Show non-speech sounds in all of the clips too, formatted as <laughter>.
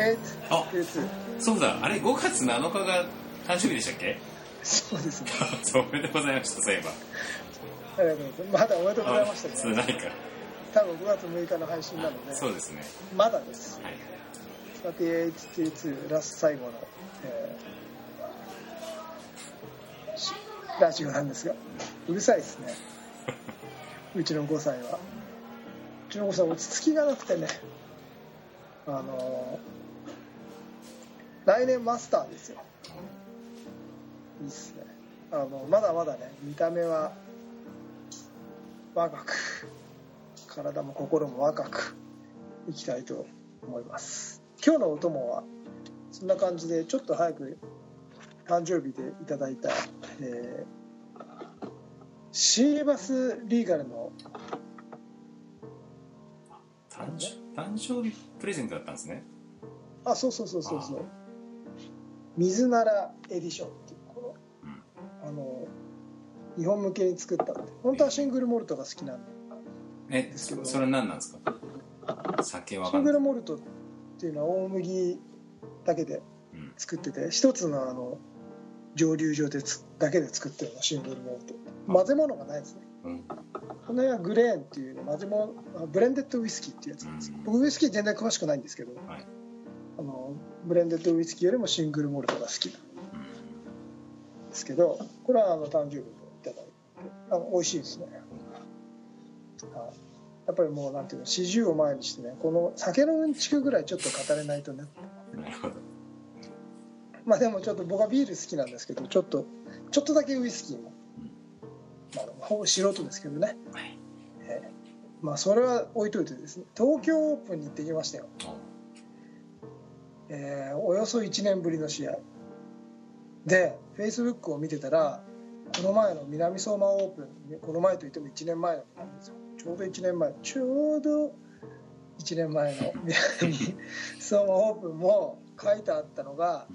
38あ32そうだ。あれ5月7日が誕生日でしたっけ？そうですね。<laughs> おめでとうございましたそういえば。ありがとうございますまだおめでとうございましたね。何か。多分5月6日の配信なので。そうですね。まだです。はい。3832ラスト最後の、えーしラジオなんですがうるさいですね。<laughs> うちの5歳は。うちの5歳落ち着きがなくてね。あのー来年マスターですよ。いいっすね。あのまだまだね見た目は若く体も心も若くいきたいと思います。今日のお供はそんな感じでちょっと早く誕生日でいただいた、えーシーバスリーガルの誕生誕生日プレゼントだったんですね。あそうそうそうそうそう水ならエディションっていうこうんのあの日本向けに作ったって本当はシングルモルトが好きなんで。えですけどそそれは何なんですか？酒わシングルモルトっていうのは大麦だけでうん作ってて一つのあの蒸留所でつだけで作ってるのシングルモルト混ぜ物がないですね。うん。この辺はグレーンっていうの混ぜ物あブレンデッドウイスキーっていうやつなんです。ようん。僕ウイスキー全然詳しくないんですけど、はい。あのブレンデッドウイスキーよりもシングルモルトが好きなん。ですけどこれはあの誕生日にいただいてあの美味しいですね、はい。やっぱりもうなんていうの四十を前にしてねこの酒のうんちくぐらいちょっと語れないとね。うんなるほど。まあでもちょっと僕はビール好きなんですけどちょっとちょっとだけウイスキーも、まあ、ほぼ素人ですけどね、はい。えーまあそれは置いといてですね東京オープンに行ってきましたよ、えーおよそ1年ぶりの試合。でフェイスブックを見てたらこの前の南相馬オープンこの前といっても1年前のなんですよ。ちょうど1年前ちょうど1年前の南 <laughs> 相馬オープンも書いてあったのが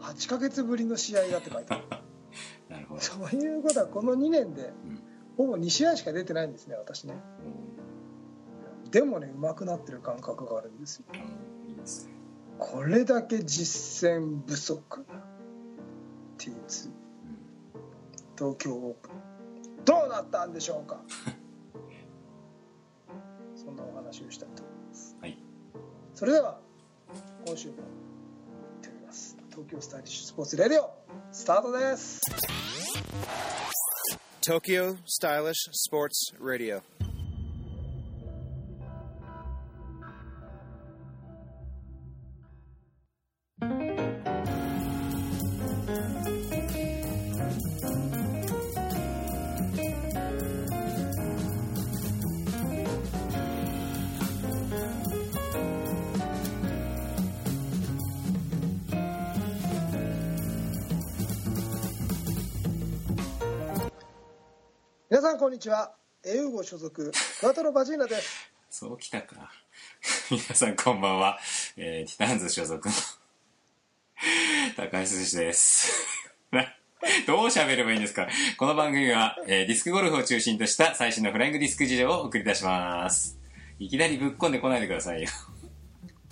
8ヶ月ぶりの試合だって書いてある。<laughs> なるほど。そういうことはこの2年でうん。ほぼ2試合しか出てないんですね私ね。でもね上手くなってる感覚があるんですよ。うんいいですねこれだけ実践不足な T2 東京オープン。どうなったんでしょうか？<laughs> そんなお話をしたいと思います、はい。それでは今週も行ってみます。東京スタイリッシュスポーツレディオスタートです。Tokyo Stylish Sports Radio. 皆さんこんにちは。エウゴ所属。クワトロバジーナです。そうきたか。<laughs> 皆さんこんばんは、えー、ティターンズ所属の。<laughs> 高橋寿司です。<laughs> どう喋ればいいんですか？この番組は、えーディスクゴルフを中心とした最新のフライングディスク事情を送り出します。いきなりぶっこんでこないでくださいよ。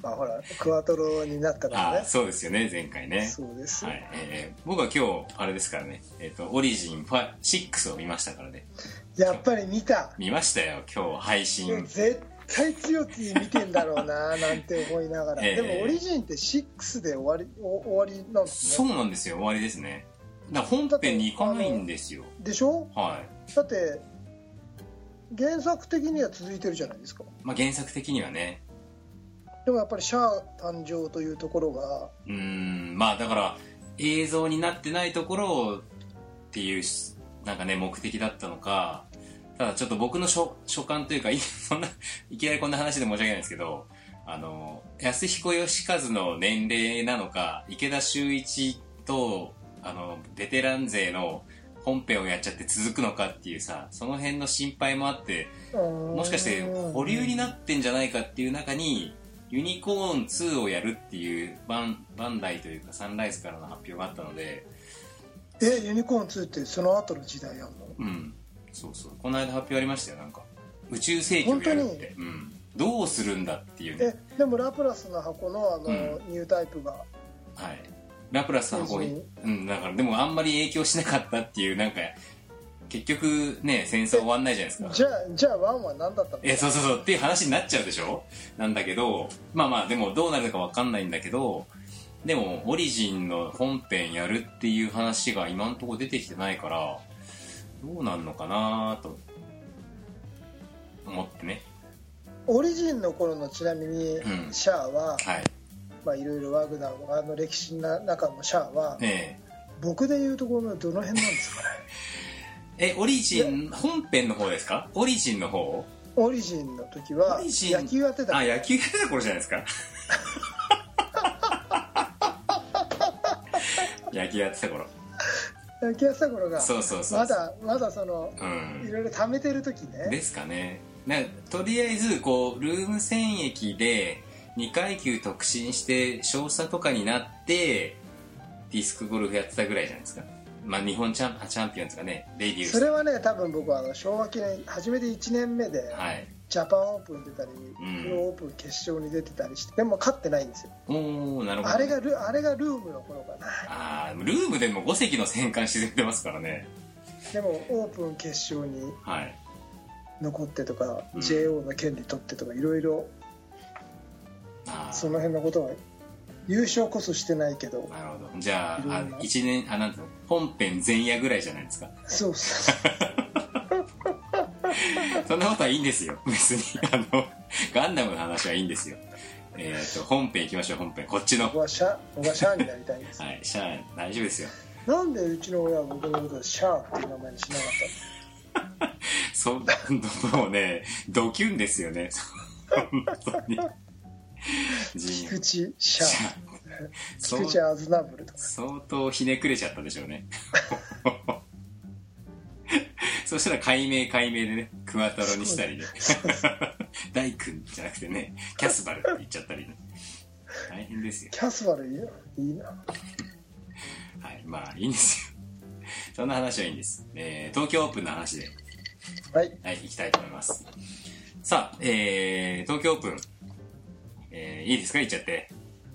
まあほらクワトロになったからね。あそうですよね前回ね。そうです、はいえー僕は今日あれですからね、えー、とオリジン6を見ましたからね。やっぱり見た。見ましたよ今日配信。絶対強気見てんだろうな <laughs> なんて思いながら、ええでもオリジンって6で終わりお終わりなんですそうねなんですよ終わりですね。だ本編に行かないんですよ。でしょ？はい。だって原作的には続いてるじゃないですか。まあ、原作的にはねでもやっぱりシャア誕生というところがうんまあだから映像になってないところをっていうなんかね目的だったのかただちょっと僕の所所感というかいそんないきなりこんな話で申し訳ないんですけどあの安彦義和の年齢なのか池田修一とあのベテラン勢の本編をやっちゃって続くのかっていうさその辺の心配もあってももしかして保留になってんじゃないかっていう中にユニコーン2をやるっていうバンバンダイというかサンライズからの発表があったのでえユニコーン2ってその後の時代やんのうん。そうそう。この間発表ありましたよなんか。宇宙世紀をやるって。うん。どうするんだっていうね。えでもラプラスの箱のあの、うん。ニュータイプが。はい。ラプラスの方に別うんだからでもあんまり影響しなかったっていうなんか結局ね戦争終わんないじゃないですか。じゃあじゃあワンは何だったの？えそうそうそう。っていう話になっちゃうでしょ？なんだけどまあまあでもどうなるかわかんないんだけどでもオリジンの本編やるっていう話が今んとこ出てきてないからどうなんのかなと思ってね。オリジンの頃のちなみに、うん。シャアははい。まあいろいろワグナーの歴史の中のシャアは、ね僕でいうところのどの辺なんですかね？<laughs> ええオリジン本編の方ですか？オリジンの方オリジンの時は野球やってた。あ野球やってた頃じゃないですか。<laughs> 野球やってた頃。野球やってた頃がそうそうそう。まだまだそのうん。いろいろ貯めてる時ね。ですかね。なとりあえずこうルーム戦役で2階級特進して少佐とかになってディスクゴルフやってたぐらいじゃないですかまあ日本チャンチャンピオンですかねデビューそれはね多分僕はあの昭和記念初めて1年目ではい。ジャパンオープン出たり、ん。プロオープン決勝に出てたりしてでも勝ってないんですよ。なるほどあれがルあれがルームの頃かな。あールームでも5隻の戦艦沈んでますからね。でもオープン決勝にはい。残ってとか、うん。JO の権利取ってとかいろいろその辺のことは優勝こそしてないけど。なるほど。じゃああいろんな1年あなんていうの？本編前夜ぐらいじゃないですか。そうそうそ <laughs> んなことはいいんですよ。別に。あのガンダムの話はいいんですよ。えっ、と本編行きましょう本編。こっちの。僕はシャ僕はシャアになりたいんです、はいシャア大丈夫ですよ。なんでうちの親は僕のことをシャアっていう名前にしなかっ <laughs> そもうねドキュンですよね。本当に菊池シャシャアそう。菊池アズナブルとか。相当ひねくれちゃったでしょうね。<laughs> そしたら解明解明でねクワトロにしたりで大君じゃなくてねキャスバルって言っちゃったりね。大変ですよ。キャスバルいいよいいな。はいまあいいんですよ。そんな話はいいんです、えー東京オープンの話で。はい。はい、行きたいと思います。さあ、えー、東京オープン、えー、いいですか言っちゃって。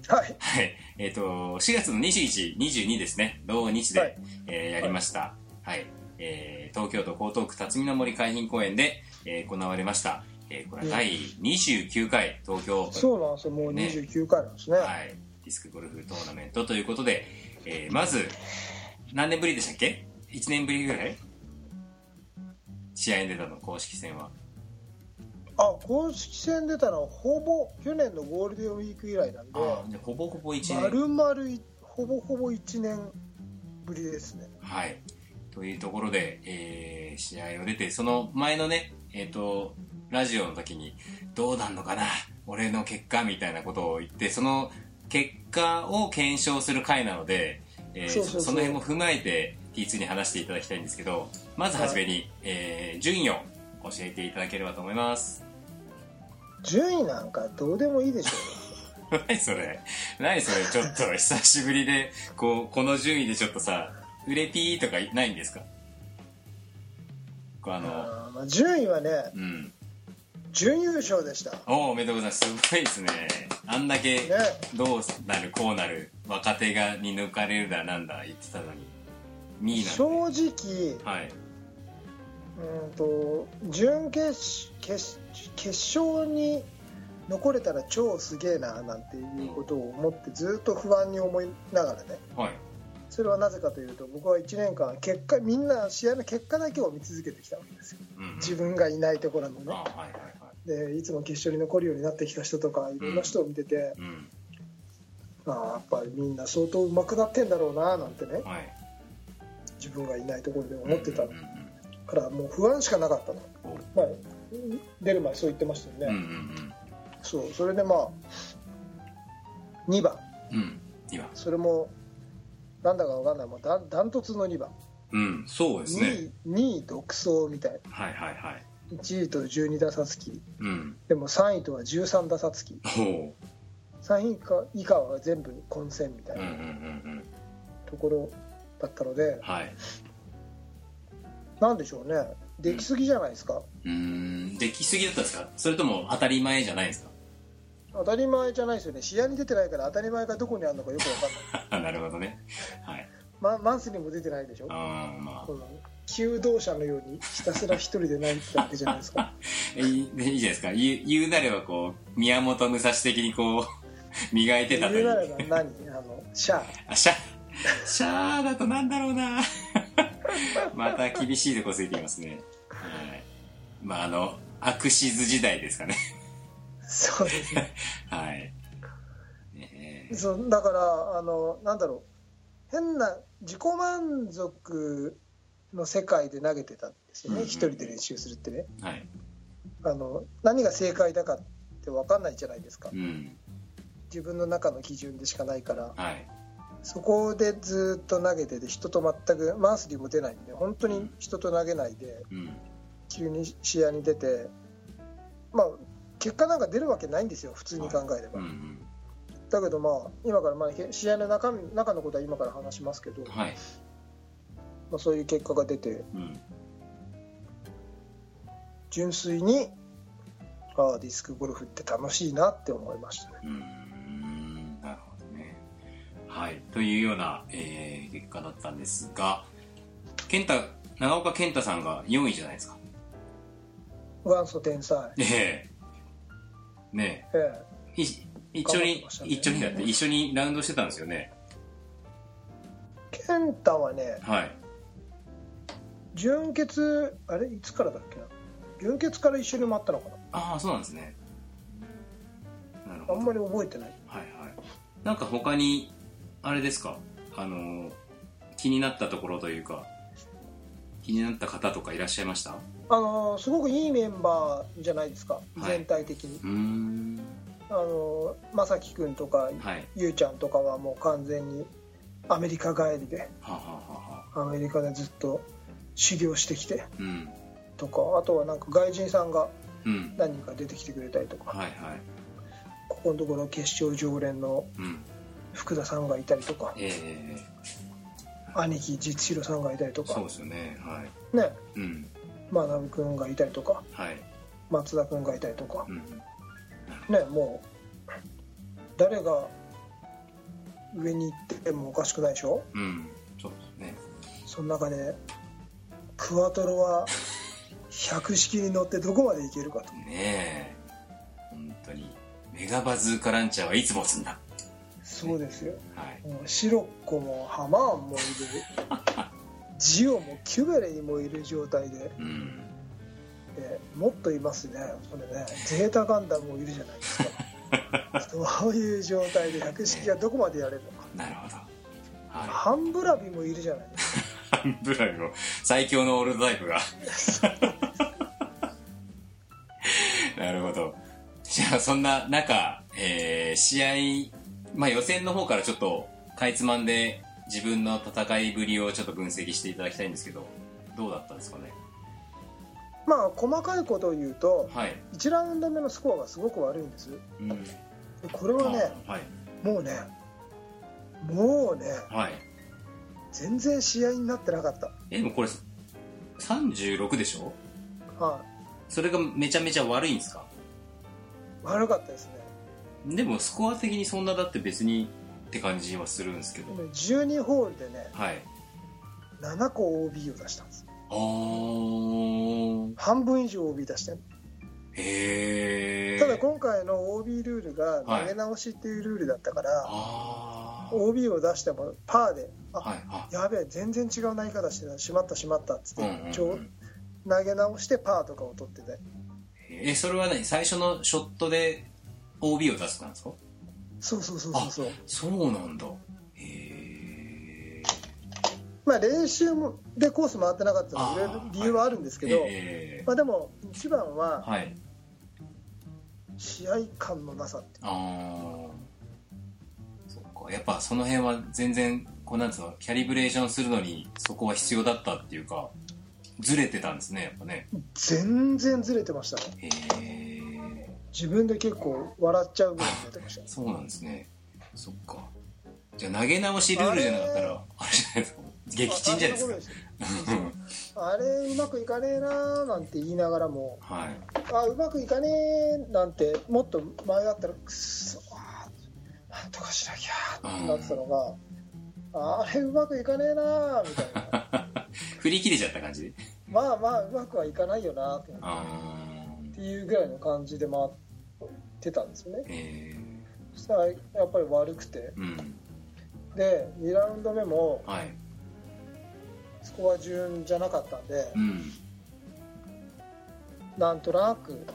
はいはい。えっ、と、4月の21、22ですね。同日で、はいえーやりました。はい。えー、東京都江東区辰巳の森海浜公園で、えー行われました。えー、これは第29回東京オープン。そうなんですよもうね29回なんですねはい。ディスクゴルフトーナメントということで、えー、まず、何年ぶりでしたっけ ?1 年ぶりぐらい？試合に出たの、公式戦は。あ公式戦出たのはほぼ去年のゴールデンウィーク以来なんであーじゃあほぼほぼ1年。丸々いほぼほぼ1年ぶりですねはい。というところで、えー試合を出て、その前のね、えっ、と、ラジオの時に、どうなんのかな俺の結果みたいなことを言って、その結果を検証する回なので、えーその辺も踏まえて T2 に話していただきたいんですけど、まずはじめに、えー順位を教えていただければと思います。順位なんかどうでもいいでしょ何それ？何それ？ちょっと久しぶりで、こう、この順位でちょっとさ、売れピーとかないんですか？あうの、まあ順位はねうん。準優勝でしたねおお、おめでとうございます。すごいですね。あんだけ、どうなる、こうなる、若手がに抜かれるだなんだ言ってたのに、2位正なんで。直はい。うんと準決決決勝に残れたら超すげえななんていうことを思ってずっと不安に思いながらねはい。それはなぜかというと僕は1年間結果みんな試合の結果だけを見続けてきたわけですようん、うん。自分がいないところのあねはいはいはい。でいつも決勝に残るようになってきた人とかいろんな人を見てて、うん。ああやっぱりみんな相当上手くなってんだろうななんてねはい。自分がいないところで思ってたうんうんからもう不安しかなかったの、おまあ、出る前そう言ってましたよね、うん。うんうんそうそれでまあ2番うん。うん。今。それもなんだか分かんないもうダンダントツの2番うん、そうですね。2, 2位独走みたいはいはいはい。1位と12打差つきうん。でも3位とは13打差つきおお。3位以下以下は全部混戦みたいうんうんうんなうん。ところだったので、はい。なんでしょうね。できすぎじゃないですか、うーん。できすぎだったんですか？それとも当たり前じゃないですか？当たり前じゃないですよね。試合に出てないから当たり前がどこにあるのかよく分かんない。<laughs> なるほどね。はい。ママンスにも出てないでしょ？ああまあ。求道者のようにひたすら一人で泣いてたわけじゃないですか。<laughs> えいいじゃないですか。言う言うなればこう宮本武蔵的にこう <laughs> 磨いてたという。言うなれば何？あのシャア。あシャシャーだとなんだろうな <laughs> また厳しいとこついていますね。はい。まああのアクシズ時代ですかね。そうですね。<laughs> はい。ねえ。そうだからあのなんだろう。変な自己満足の世界で投げてたんですよね、うんうん一人で練習するってね。はい。あの何が正解だかって分かんないじゃないですか。うん。自分の中の基準でしかないから。はいそこでずっと投げてて人と全くマンスリーも出ないんで本当に人と投げないでうん。急に試合に出てまあ結果なんか出るわけないんですよ普通に考えれば、うんうん。だけどまあ今からまあへ試合の中身中のことは今から話しますけど、はい。まあ、そういう結果が出てうん。純粋にああディスクゴルフって楽しいなって思いましたね。はい。というような、えー結果だったんですが、健太、長岡健太さんが4位じゃないですか。元祖天才ええねええ。い一緒にね一緒にだって、一緒にラウンドしてたんですよね。え健太はねはい。純潔あれ？いつからだっけな？純潔から一緒に回ったのかああ、そうなんですね。あんまり覚えてないはいはい。なんか他に、あれですか、あのー気になったところというか、気になった方とかいらっしゃいました？うあのすごくいいメンバーじゃないですか、はい全体的に。あの正樹君とか、はい。ゆうちゃんとかはもう完全にアメリカ帰りではあはあ。アメリカでずっと修行してきてうん。とかあとはなんか外人さんがうん。何人か出てきてくれたりとかはいはい。ここのところ決勝常連のうん。福田さんがいたりとかええ兄貴実弘さんがいたりとかそうですよね。はい。ねうん。学君がいたりとかはい。松田君がいたりとかうん。ねもう誰が上に行ってもおかしくないでしょ？うん。そうですね。その中でクワトロは百式に乗ってどこまで行けるかとねえ。本当に。メガバズーカランチャーはいつも積んだ。そうですよはい。もうシロッコもハマーンもいる <laughs> ジオもキュベレイもいる状態で、うん。えーもっといますねこれねゼータガンダムもいるじゃないですか <laughs> そういう状態で百式がどこまでやれるのかなるほど。はハンブラビもいるじゃないですかい。ハンブライの最強のオールドタイプが。<laughs> なるほど。じゃあ、そんな中、えー試合、まあ予選の方からちょっと、かいつまんで自分の戦いぶりをちょっと分析していただきたいんですけど、どうだったんですかね？まあ細かいことを言うとはい。1ラウンド目のスコアがすごく悪いんですうん。でこれはねあはい。もうねもうねはい。全然試合になってなかったえ、でもこれ、36でしょ？はいそれがめちゃめちゃ悪いんですか？悪かったですねでもスコア的にそんなだって別にって感じはするんですけどで。も12ホールでねはい。7個 OB を出したんですあー。半分以上 OB 出してるへー。ただ今回の OB ルールがはい投げ直しっていうルールだったから、あー。OB を出してもパーであ、はい。あやべえ全然違う投げ方してたしまったしまったっつって、うんうん投げ直してパーとかを取っててえ、それは何？最初のショットで OB を出すんですか？そうそうそうそうそうそうなんだ。へー。まあ練習もでコース回ってなかったのいろいろ理由はあるんですけど、えーまあ、でも一番ははい。試合感のなさってあー。そっか。やっぱその辺は全然、こうなんつうの、キャリブレーションするのにそこは必要だったっていうか、ずれてたんですね、やっぱね。全然ずれてましたねへー。自分で結構笑っちゃうぐらい出てましたそうなんですね。そっか。じゃあ投げ直しルールじゃなかったら、あれじゃないですか。撃沈じゃないですかあれうまくいかねえなーなんて言いながらもはいあうまくいかねえなんてもっと前だったらくっそなんとかしなきゃーってなってたのが、あれうまくいかねえなーみたいな振り切れちゃった感じでまあまあうまくはいかないよなーってあっていうぐらいの感じで回ってたんですよね。ー。えそしたらやっぱり悪くて。ー、うん。で2ラウンド目もはい。スコア順じゃなかったんでうん。なんとなく。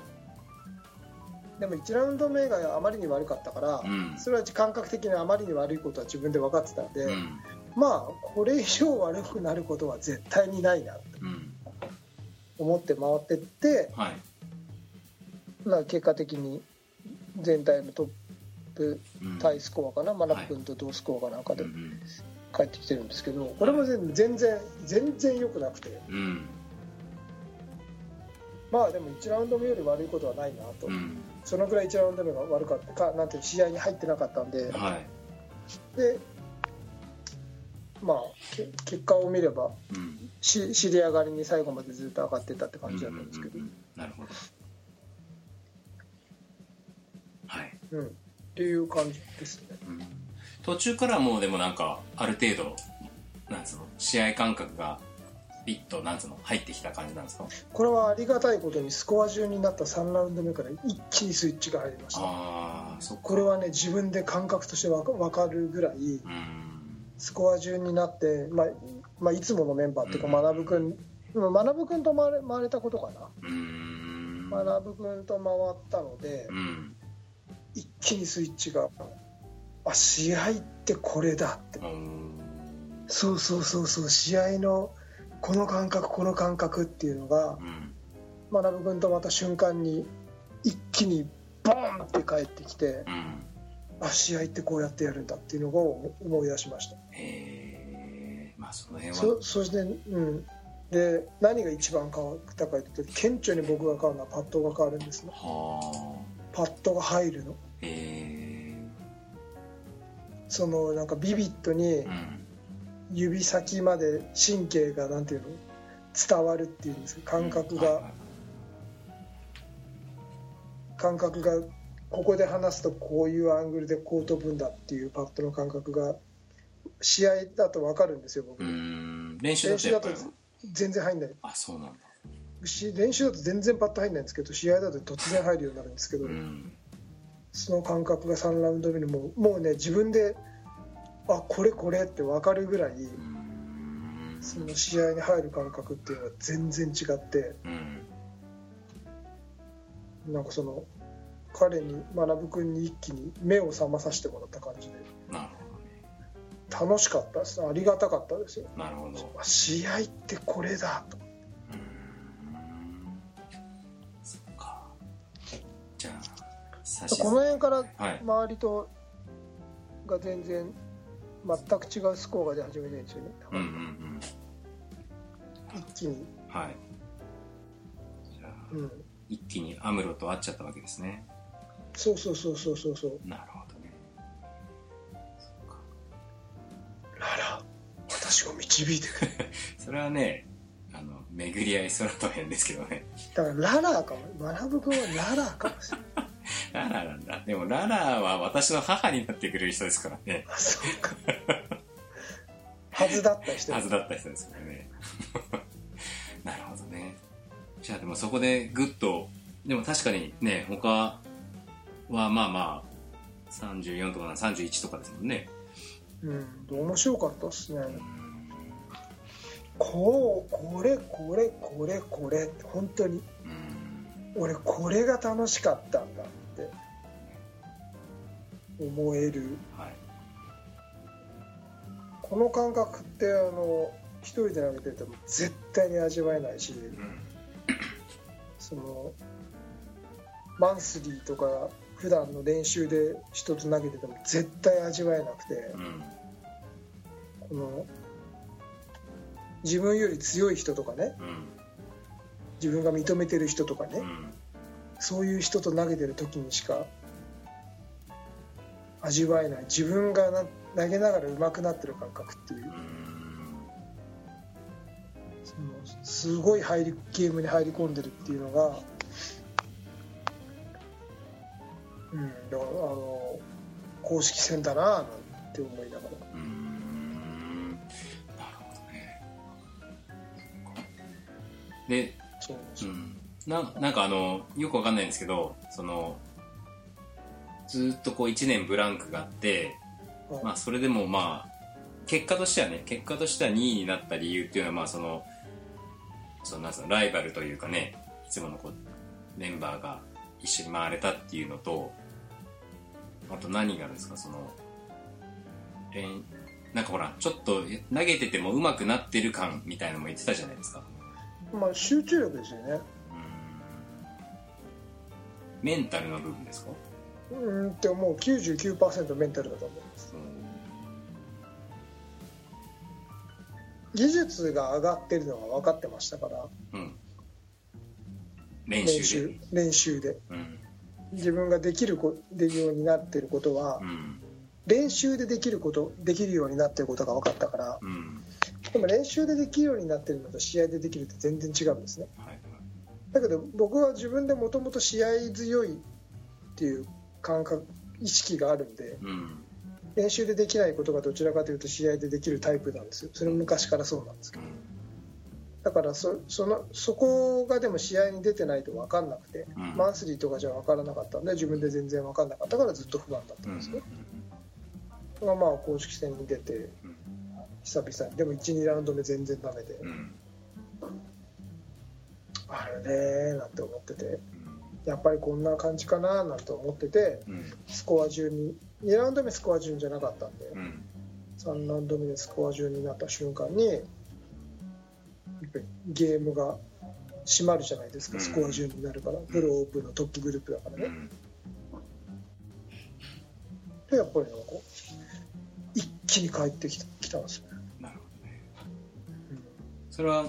でも1ラウンド目があまりに悪かったから、うん。それは感覚的にあまりに悪いことは自分で分かってたんで、うん。まあこれ以上悪くなることは絶対にないなとうん。思って回ってって、はい。まあ、結果的に全体のトップうん。タイスコアかな、マナプ君と同スコアかなんかで帰ってきてるんですけどこれも全全然全然良くなくて。うん。まあでも1ラウンド目より悪いことはないなと、うん。そのぐらい1ラウンド目が悪かったかなんて試合に入ってなかったんで。はい。でまあけ結果を見ればうん。し知り上がりに最後までずっと上がってたって感じだったんですけど、うんうんうん。なるほどうん、っていう感じですね。うん途中からもうでもなんかある程度なんつうの試合感覚がピッとなんつうの入ってきた感じなんですか？これはありがたいことにスコア順になった3ラウンド目から一気にスイッチが入りました。ああそこれはね自分で感覚としてわか分かるぐらいうん。スコア順になって、まあまあ、いつものメンバーっていうかうん。学君学君と回れ回れたことかな。うん。学君と回ったのでうん一気にスイッチがあ試合ってこれだって。うん。そうそうそうそう。試合のこの感覚この感覚っていうのがうん。学君とまた瞬間に一気にボーンって帰ってきてうん。あ試合ってこうやってやるんだっていうのを思い出しました。へえまあその辺は。そそしてうん。で何が一番変わったかというと顕著に僕が変わるのはパットが変わるんですね。はあパットが入るの。へえそのなんかビビッドにうん指先まで神経がなんていうの伝わるっていうんですか。感覚が。はいはいはい。感覚がここで離すとこういうアングルでこう飛ぶんだっていうパットの感覚が試合だと分かるんですよ僕。うーん。練習だと全然入んない。あそうなんだ。し練習だと全然パット入んないんですけど試合だと突然入るようになるんですけど、うん。その感覚が3ラウンド目にもうもうね自分であこれこれって分かるぐらいその試合に入る感覚っていうのは全然違ってうん。なんかその彼に学君に一気に目を覚まさせてもらった感じでなるほ楽しかったです。ありがたかったですよ。なるほど。あ試合ってこれだとこの辺からはい。周りとが全然全く違うスコアが出始めてるんですよね、うんうんうん。一気に、はい。じゃあうん、一気にアムロと会っちゃったわけですね。そうそうそうそうそうそう。なるほどね。ララ私を導いてくれ。<laughs> それはねあの巡り合い空と変ですけどね。だからララーかも。学君はララーかもしれないララなんだでもララは私の母になってくれる人ですからね。あそうか。はずだった人。はずだった人ですからね。<laughs> なるほどね。じゃあでもそこでグッとでも確かにね他はまあまあ34とか31とかですもんね。うん面白かったっすね。こうこれこれこれこれ本当に。うん。俺これが楽しかったんだ思える。はい。この感覚ってあの一人で投げてても絶対に味わえないしうん。そのマンスリーとか普段の練習で人と投げてても絶対味わえなくてうん。この自分より強い人とかねうん。自分が認めてる人とかねうん。そういう人と投げてる時にしか味わえない。自分がな投げながら上手くなってる感覚っていう。うんすごい入りゲームに入り込んでるっていうのが、うん、だからあの公式戦だななんて思いながら。うーん。なるほどね。でそう。うん。ななんかあのよくわかんないんですけどそのずーっとこう1年ブランクがあって、はいまあ、それでもまあ結果としてはね結果としては2位になった理由っていうのはまあそのそのなんつうのライバルというかねいつものこうメンバーが一緒に回れたっていうのとあと何があるんですかその練なんかほらちょっと投げてても上手くなってる感みたいなのも言ってたじゃないですか。まあ集中力ですよね。メンタルの部分ですか？うんってもう。99%メンタルだと思います。技術が上がってるのが分かってましたから。うん。練練習練習で。うん。自分ができるこできるようになってることはうん練習でできることできるようになってることが分かったから。うん。でも練習でできるようになってるのと試合でできるって全然違うんですね。はい。だけど僕は自分でもともと試合強いっていう感覚意識があるんでうん。練習でできないことがどちらかというと試合でできるタイプなんですよ。それも昔からそうなんですけど。だからそそのそこがでも試合に出てないと分かんなくて、うん。マンスリーとかじゃ分からなかったんで自分で全然分かんなかったからずっと不安だったうんんですね、まあまあ公式戦に出てうん久々に。でも12ラウンド目全然ダメで、うん。あれねーなんて思っててやっぱりこんな感じかななんて思っててうん。スコア順に2ラウンド目スコア順じゃなかったんで、うん。3ラウンド目でスコア順になった瞬間にゲームが閉まるじゃないですか、うん。スコア順になるから。プロオープンのトップグループだからね、うん。でやっぱりなんか一気に帰ってきたきたんですよね、なるほどね。うんそれは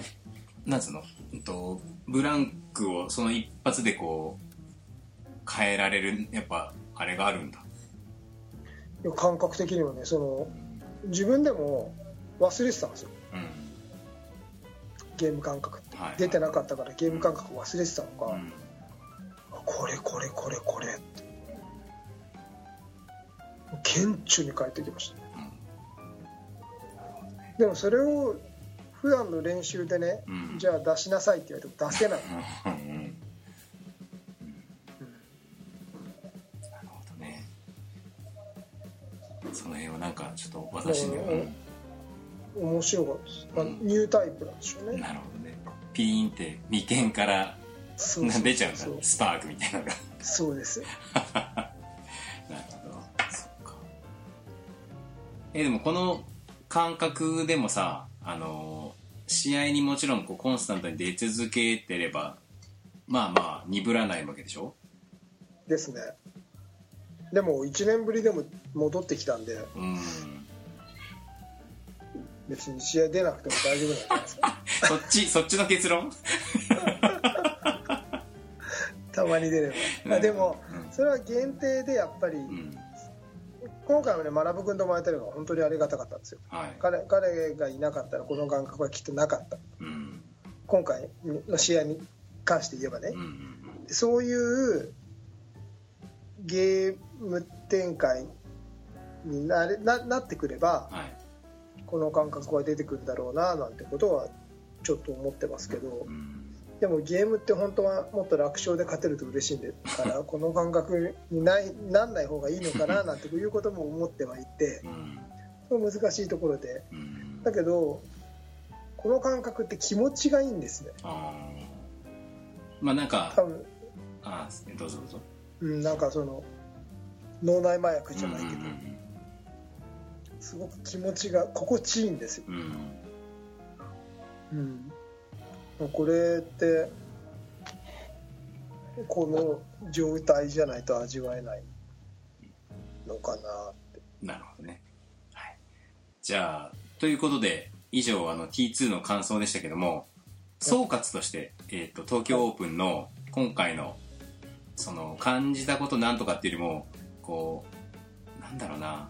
なんつうの？うんとブランクをその一発でこう変えられるやっぱあれがあるんだ。感覚的にはねその自分でも忘れてたんですよ。うん。ゲーム感覚って、はい出てなかったからゲーム感覚忘れてたのか、うん。あこれこれこれこれって。顕著に帰ってきましたでもそれを普段の練習でね、うん。じゃあ出しなさいって言われても出せない、うん。うん。なるほどね。その辺はなんかちょっと私には、うん。面白かったです、まあ、ニュータイプなんでしょうね。なるほどね。ピーンって眉間から出ちゃうんだスパークみたいなのが。そうです。<laughs> なるほど。そっか。えでもこの感覚でもさあの試合にもちろんこうコンスタントに出続けてればまあまあ鈍らないわけでしょ？ですね。でも1年ぶりでも戻ってきたんで。うん。別に試合出なくても大丈夫なんじゃないですか。<laughs> そっちそっちの結論？<laughs> たまに出れば、うん。あでもうん。それは限定でやっぱり、うん今回もね学君ともらえたのが本当にありがたかったんですよ。はい。彼彼がいなかったらこの感覚はきっとなかった。うん。今回の試合に関して言えばね。うんう、んそういうゲーム展開になれななってくればうんはい。この感覚は出てくるだろうななんてことはちょっと思ってますけど。うんでもゲームって本当はもっと楽勝で勝てると嬉しいんでから <laughs> この感覚にないなんない方がいいのかななんていうことも思ってはいてうん。難しいところで。うん。だけどこの感覚って気持ちがいいんですね。あー。まあなんか多分、あーどうぞどうぞ。うん、なんかその脳内麻薬じゃないけど、うんうん。すごく気持ちが心地いいんですよ、うん。うん、これってこの状態じゃないと味わえないのかなってなるほどね。はい。じゃあ、ということで、以上、あの、T2 の感想でしたけども、総括として、えっ、と、東京オープンの今回の、その、感じたことなんとかっていうよりも、こう、なんだろうな、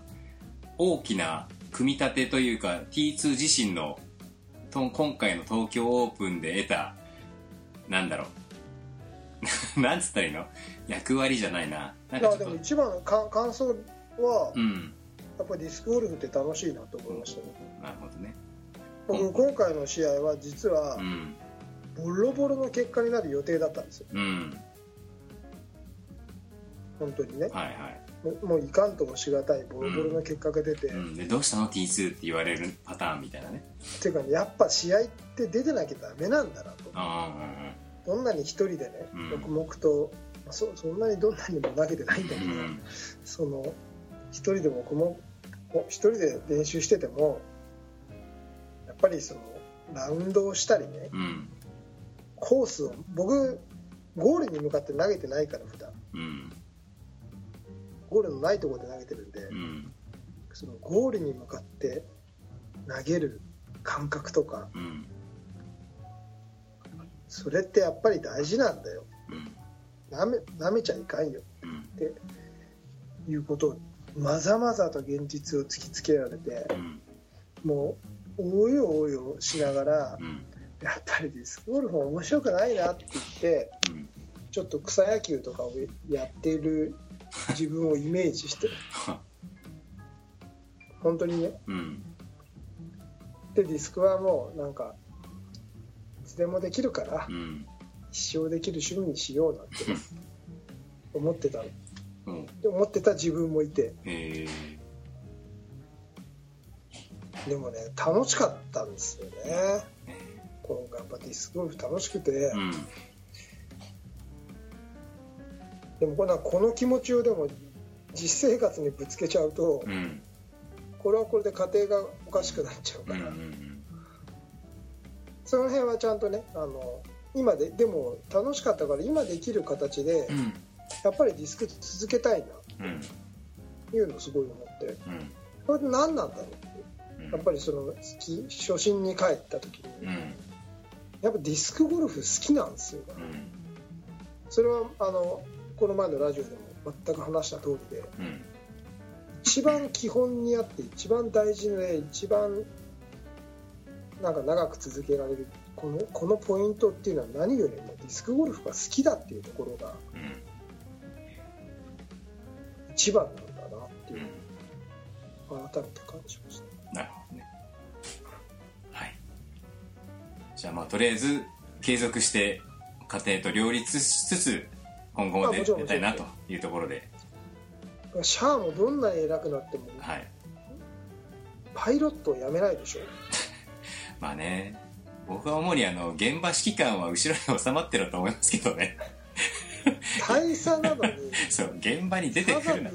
大きな組み立てというか、T2 自身の、今回の東京オープンで得たなんだろう。<laughs> なんつったらいいの？役割じゃないな。なんかちょっと。も一番のか感想は、うん。やっぱりディスクゴルフって楽しいなと思いましたね、なるほどね。僕今回の試合は実はうん。ボロボロの結果になる予定だったんですよ。うん。本当にね。はいはいもうもういかんともしがたいボロボロの結果が出て、うん、でどうしたの？T2 って言われるパターンみたいなね。っていうかねやっぱ試合って出てなきゃダメなんだなと。あどんなに一人でねうん。黙々と、まあ、そそんなにどんなにも投げてないんだけど、あうん。その一人で黙々一人で練習しててもやっぱりそのラウンドをしたりねうん。コースを僕ゴールに向かって投げてないから普段。うんゴールのないところで投げてるんで、うん。そのゴールに向かって投げる感覚とかうん。それってやっぱり大事なんだよ。うん。なめなめちゃいかんよ。うん。っていうことをまざまざと現実を突きつけられてうん。もうおよおよしながらうん。やっぱりディスクゴルフ面白くないなって言ってうん。ちょっと草野球とかをやっている自分をイメージして。<laughs> 本当にね。うん。でディスクはもうなんかいつでもできるからうん。一生できる趣味にしようなんて思ってたの。うん。で思ってた自分もいて。え。でもね楽しかったんですよね。今回やっぱディスクゴルフ楽しくて。ー、うんでもこれはこの気持ちをでも実生活にぶつけちゃうとうん。これはこれで家庭がおかしくなっちゃううんから、うんその辺はちゃんとねあの今ででも楽しかったから今できる形でうん。やっぱりディスク続けたいな。うんというのをすごい思って。うんこれって何なんだろうって。うん。やっぱりそのき初心に帰った時に。うん。やっぱディスクゴルフ好きなんですよ。うん。それはあのこの前のラジオでも全く話した通りでうん。一番基本にあって一番大事で一番なんか長く続けられるこのこのポイントっていうのは何よりもディスクゴルフが好きだっていうところがうん一番なんだなってう。いうん。改めて感じました。なるほどね。はい。じゃあまあとりあえず継続して家庭と両立しつつ今後もちろんりたいなというところで。シャアもどんなに偉くなってもはい。パイロットをやめないでしょ <laughs> まあね僕は主にあの現場指揮官は後ろに収まってると思いますけどね。大佐なのに <laughs> そう現場に出てくるな。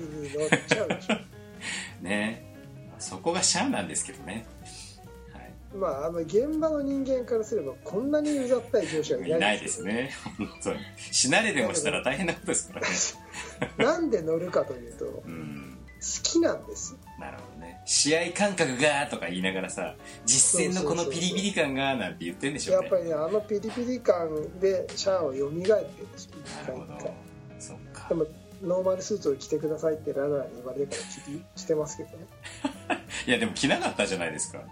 ね。そこがシャアなんですけどね、はいまああの現場の人間からすればこんなにうざったい上司はいいないないですね。本当に。死なれでもしたら大変なことですからね。<laughs> なんで乗るかというと好うん。きなんですなるほどね。試合感覚がとか言いながらさ実践のこのピリピリ感がなんて言ってんでしょうね。やっぱりねあのピリピリ感でシャアは蘇ってるんですよ。なるほど。そっか。でもノーマルスーツを着てくださいってララーに言われるから着してますけどね。<laughs> いやでも着なかったじゃないですか。だ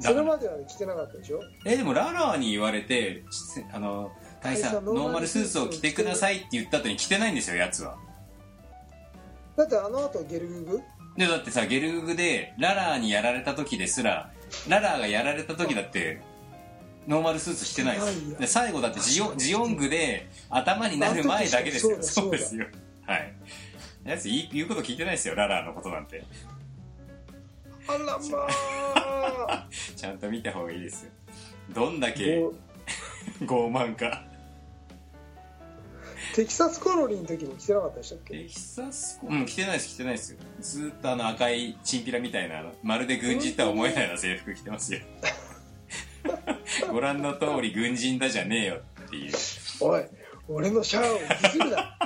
それまではね着てなかったでしょ？えでもララーに言われてしあの大佐ノーマルスーツを着てくださいって言った後に着てないんですよやつは。だってあの後ゲルググ？でだってさゲルググでララァにやられた時ですらララァがやられた時だってノーマルスーツ着てないです。で最後だってジオジオングで頭になる前だけですよ。そうだですよ。はい。やつ言うこと聞いてないですよララァのことなんてあらまあ。<laughs> ちゃんと見た方がいいですよ。どんだけ傲慢か。テキサスコロニーの時も着てなかったでしたっけ？テキサスコうん着てないです着てないですよ。ずーっとあの赤いチンピラみたいなまるで軍人とは思えないような制服着てますよ。<laughs> ご覧の通り軍人だじゃねえよっていう。おい俺のシャアをディスるな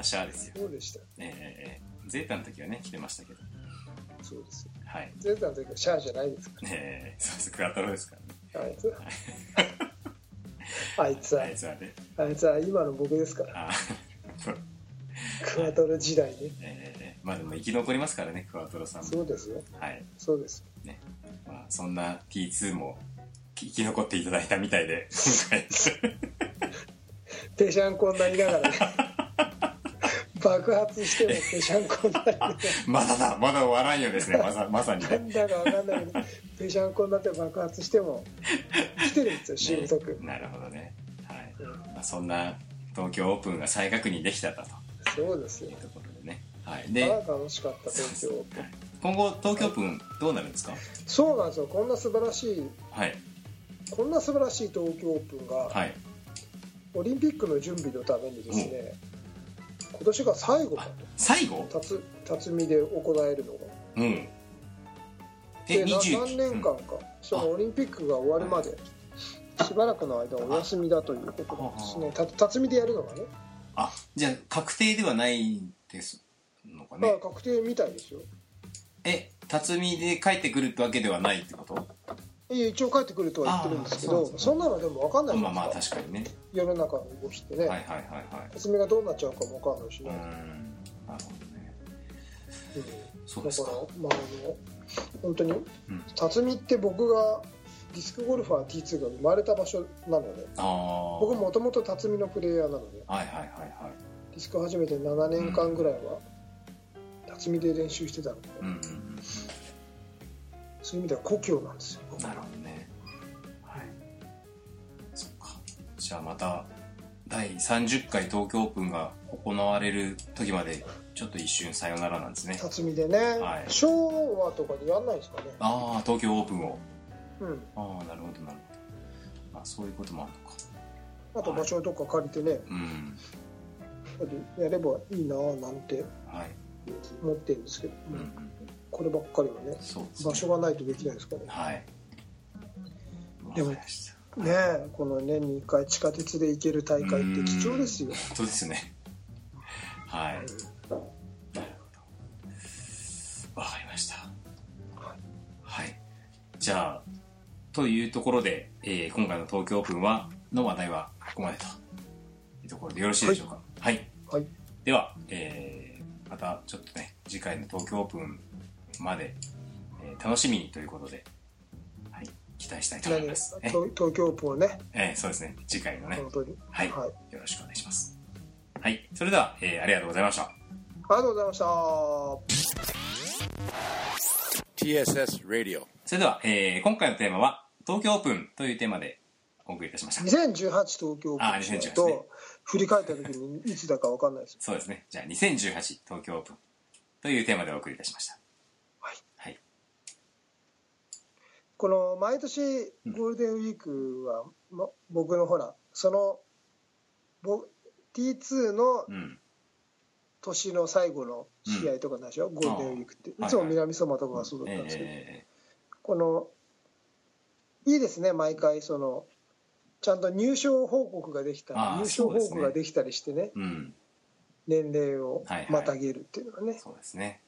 なシャアですよ。そうでしたええええゼータの時はね着てましたけど。そうですよ。はい。ゼータの時はシャアじゃないですかええそうです。クワトロですからね。らあいつは。あいつは。あいつはね。あいつは今の僕ですから。<laughs> クワトロ時代ね。ええまあでも生き残りますからねクワトロさんも。そうですよ。はい。そうですね。まあ、そんな T2 も生き残っていただいたみたいで今回。ぺしゃんこになりながらね爆発してもぺしゃんこになまだだまだ終わらんよですね。まさまさにね。なんだかわかんないけどぺしゃんこになって爆発しても来てるんですよしぶとく、なるほどね、はい。うん。まあ、そんな東京オープンが再確認できたと。そうですよ。い。うところでね、はい、で楽しかった東京今後東京オープンどうなるんですか？そうなんですよ。こんな素晴らしいはい。こんな素晴らしい東京オープンがはい。オリンピックの準備のためにですね、今年が最後だあ最後？と辰辰巳で行えるのが。うん。えでな20何年間か、そのオリンピックが終わるまでしばらくの間お休みだということなんですねた辰巳でやるのがね。あじゃあ確定ではないですのかまあね確定みたいですよ。え辰巳で帰ってくるってわけではないってこと？一応帰ってくるとは言ってるんですけどそんなのでも分かんないじまあまあゃないですか、確かにね。世の中の動きってね、はいはいはいはい。辰巳がどうなっちゃうかも分かんないしね、なるほどね。うん。そうですか。だから、まあ、あの本当にん。辰巳って僕がディスクゴルファー T2 が生まれた場所なのでああ僕もともと辰巳のプレイヤーなのではいはいはいはい。ディスク始めて7年間ぐらいは辰巳で練習してたので、うん。うんうんそういう意味では故郷なんですよ。なるじゃあまた第30回東京オープンが行われる時までちょっと一瞬さよならなんですね。辰巳でね、はい。昭和とかでやんないですかね。ああ東京オープンを。うん。ああなるほどなるほど。まあそういうこともあるのか。あと場所とか借りてね。うん。やればいいなぁなんてはい。思ってるんですけど、うんうんこればっかりはねね。場所がないとできないですからね。はい。でもねえこの年に1回地下鉄で行ける大会って貴重ですよ。本当ですね。はい。なるほどわかりました。はい。じゃあというところで、えー今回の東京オープンはの話題はここまでというところでよろしいでしょうか？はい、はい。では、えーまたちょっとね次回の東京オープンまで、えー楽しみにということで、はい、期待したいと思い何ます、え東東京オープンをね。えーそうですね。次回のね。本当に。はい、はい、よろしくお願いします。はい。それでは、えーありがとうございました。ありがとうございました。TSS Radio. それでは、えー今回のテーマは東京オープンというテーマでお送りいたしました。2018東京オーあプンしない2018ね。と振り返った時にいつだか分かんないです。そうですね。じゃあ2018東京オープンというテーマでお送りいたしましたはいはいこの毎年ゴールデンウィークは、ま僕のほらそのぼ T2 のうん。年の最後の試合とかでしょ、ゴールデンウィークって。いつも南相馬とかがそうだっえたんですけど、えこのいいですね毎回そのちゃんと入賞報告ができたりあー入賞報告ができたりしてね。うん。年齢をはいはい。またげるっていうのはね、そうですね。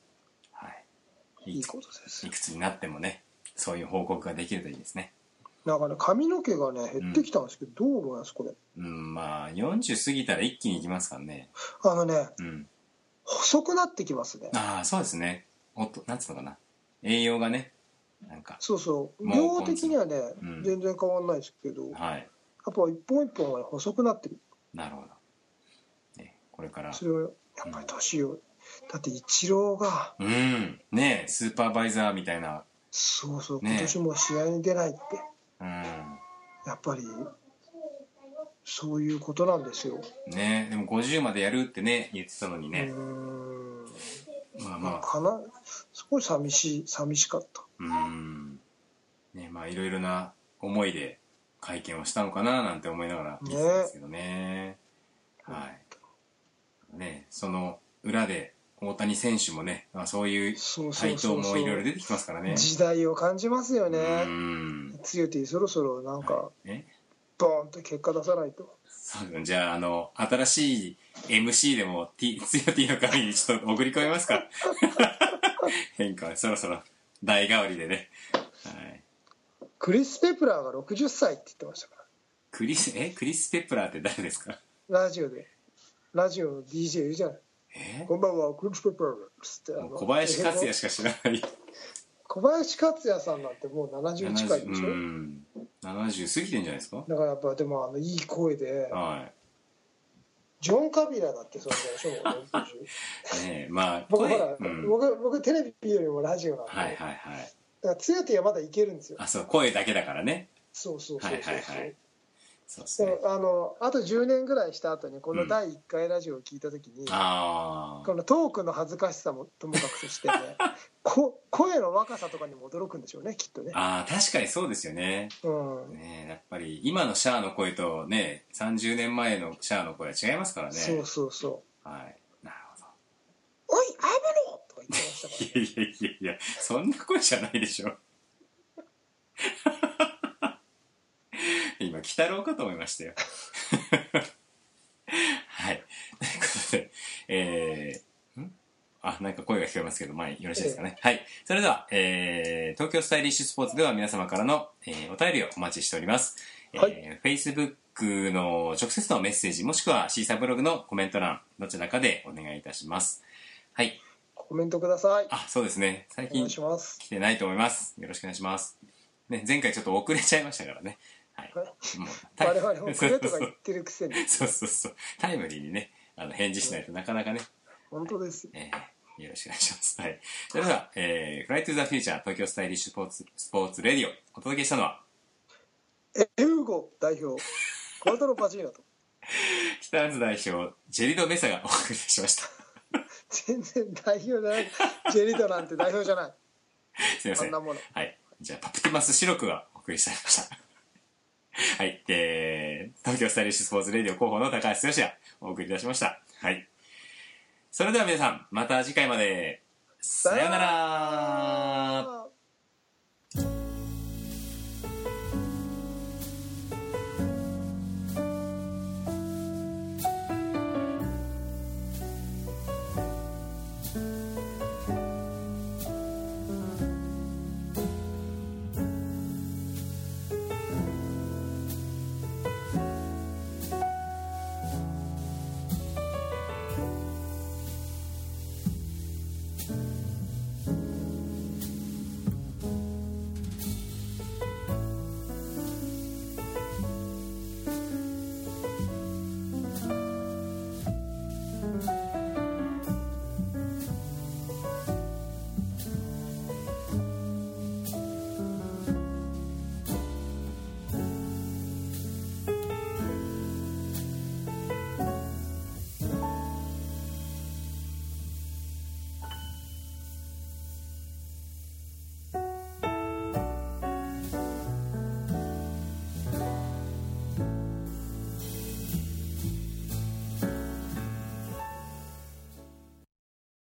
はい。い、いことです。いくつになってもねそういう報告ができるといいですね。なんかね髪の毛がね減ってきたんですけど、どう思いますこれ？うんまあ40過ぎたら一気にいきますからね。あのねうん。細くなってきますね。ああそうですね。おっとなんつうのかな。栄養がねなんかそうそう。もう量的にはね、うん。全然変わんないですけどやっはいぱ一本一本はね細くなってる。なるほど、ね、これから。それをやっぱり年をだってイチローがうん。ねえスーパーバイザーみたいなそうそうね今年も試合に出ないって。うん。やっぱりそういうことなんですよ、ねでも50までやるってね言ってたのにね、ん。まあまあ。かな。すごい寂しい寂しかった。うん。ねまあいろいろな思いで会見をしたのかななんて思いながら見てたんですけどね。はい。ねその裏で大谷選手もね、まあ、そういうそうそ回答うそう。そうもいろいろ出てきますからね。時代を感じますよね。うん。強いそろそろなんかえ？ボーンって結果出さないと。そうじゃあ、あの、新しい MC でも T、つよ T の紙にちょっと送り込みますか。<laughs> 変化、そろそろ代替わりでね。はい。クリス・ペプラーが60歳って言ってましたから。クリス、え？クリス・ペプラーって誰ですか？ラジオで。ラジオの DJ いるじゃないえ？こんばんはクリス・ペッパーつってあの小林克也しか知らない。小林克也さんなんてもう70近いでしょ、うん。70過ぎてんじゃないですか？だからやっぱでもあのいい声ではい。ジョン・カビラだってそうでしょもう60ねえまあ僕ほら、うん、僕僕テレビよりもラジオなんで、はいはいはい。だから強手はまだいけるんですよ。あそう声だけだからね。そうそうそうそう、はいはいはいそうね。もあのあと10年ぐらいした後にこの第1回ラジオを聞いた時に、あこのトークの恥ずかしさもともかくとして、ね、<laughs> こ声の若さとかにも驚くんでしょうねきっとね。あああ確かにそうですよね。うん、ねえやっぱり今のシャアの声とね30年前のシャアの声は違いますからね。そうそうそう。はい。なるほど「おいアベロ!」とか言ってましたからいやいやいやいやそんな声じゃないでしょ今鬼太郎かと思いましたよ。<laughs> はい。ということでえー、ん？あなんか声が聞こえますけど前よろしいですかね、はい。それでは、えー、東京スタイリッシュスポーツでは皆様からの、えーお便りをお待ちしております、はい。えー、Facebook の直接のメッセージもしくはシーサーブログのコメント欄どちらかでお願いいたします。はい。コメントください。あそうですね。最近来てないと思います。よろしくお願いします。ね、前回ちょっと遅れちゃいましたからね。はい。我々もくれとか言ってるくせに <laughs> そうそうそう。タイムリーにね、あの、返事しないとなかなかね、本当ですよえーよろしくお願いします。はい。それでは、えー、 Fly to the Future 東京 Stylish Sports、Sports Radio、お届けしたのは、エゥーゴ代表クワトロ・バジーナとティターンズ代表、ジェリド・メサがお送りしました。全然代表じゃないジェリドなんて代表じゃない <laughs> すいません。そんなものはい。じゃあ、パプティマスシロクがお送りされました。<laughs> はい。えー、東京スタイリッシュスポーツレディオ広報の高橋剛がお送りいたしました。はい。それでは皆さん、また次回まで。さようなら